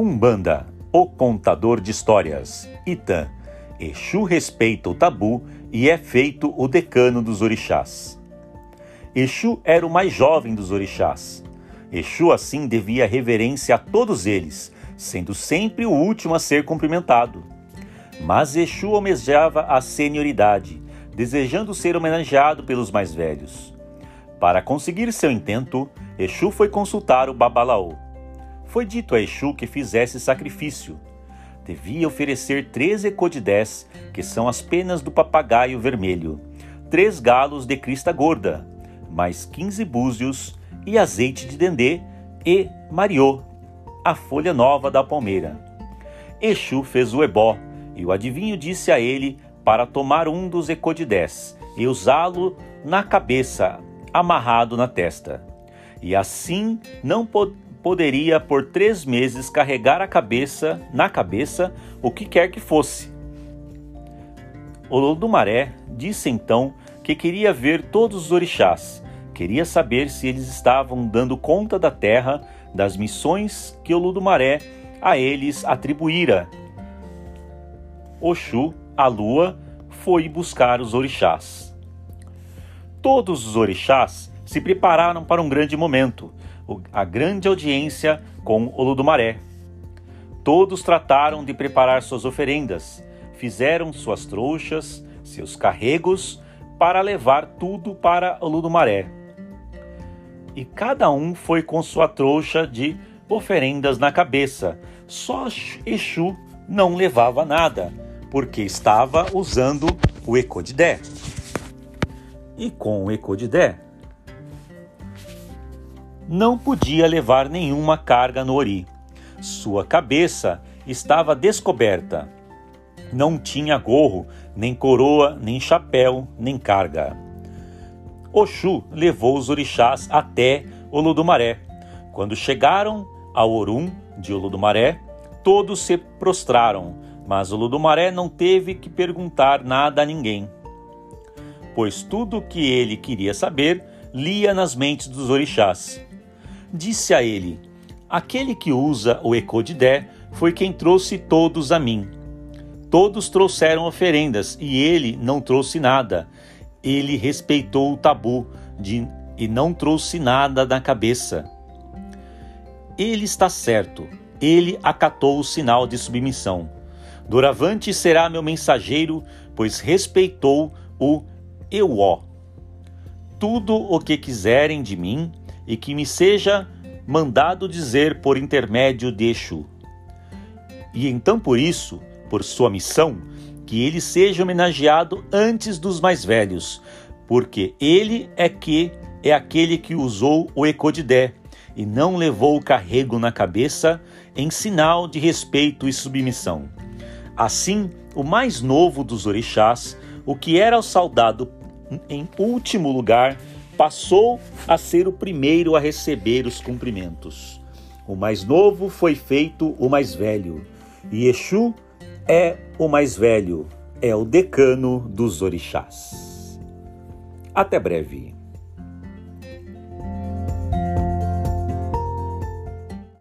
Umbanda, o contador de histórias. Itã, Exu respeita o tabu e é feito o decano dos orixás. Exu era o mais jovem dos orixás. Exu assim devia reverência a todos eles, sendo sempre o último a ser cumprimentado. Mas Exu almejava a senioridade, desejando ser homenageado pelos mais velhos. Para conseguir seu intento, Exu foi consultar o Babalaô. Foi dito a Exu que fizesse sacrifício. Devia oferecer três ecodidés, que são as penas do papagaio vermelho, três galos de crista gorda, mais quinze búzios e azeite de dendê e mariô, a folha nova da palmeira. Exu fez o ebó, e o adivinho disse a ele para tomar um dos ecodidés e usá-lo na cabeça, amarrado na testa. E assim não po poderia por três meses carregar a cabeça na cabeça o que quer que fosse. O Lodumaré disse então que queria ver todos os orixás, queria saber se eles estavam dando conta da terra, das missões que o Ludumaré a eles atribuíra Oxu, a lua, foi buscar os orixás. Todos os orixás se prepararam para um grande momento, a grande audiência com Oludumaré. Todos trataram de preparar suas oferendas, fizeram suas trouxas, seus carregos, para levar tudo para Oludumaré. E cada um foi com sua trouxa de oferendas na cabeça. Só Exu não levava nada porque estava usando o Ecodidé. E com o Ecodidé, não podia levar nenhuma carga no Ori. Sua cabeça estava descoberta. Não tinha gorro, nem coroa, nem chapéu, nem carga. Oxu levou os orixás até Oludumaré. Quando chegaram ao Orum de Oludumaré, todos se prostraram, mas o Ludumaré não teve que perguntar nada a ninguém, pois tudo o que ele queria saber lia nas mentes dos orixás. Disse a ele: Aquele que usa o Ecodidé foi quem trouxe todos a mim. Todos trouxeram oferendas e ele não trouxe nada. Ele respeitou o tabu de, e não trouxe nada na cabeça. Ele está certo, ele acatou o sinal de submissão. Doravante será meu mensageiro, pois respeitou o Euó. Tudo o que quiserem de mim e que me seja mandado dizer por intermédio de Exu. E então por isso, por sua missão, que ele seja homenageado antes dos mais velhos, porque ele é que é aquele que usou o Ecodidé e não levou o carrego na cabeça em sinal de respeito e submissão. Assim, o mais novo dos orixás, o que era o saudado em último lugar, passou a ser o primeiro a receber os cumprimentos. O mais novo foi feito o mais velho, e Exu é o mais velho, é o decano dos orixás. Até breve.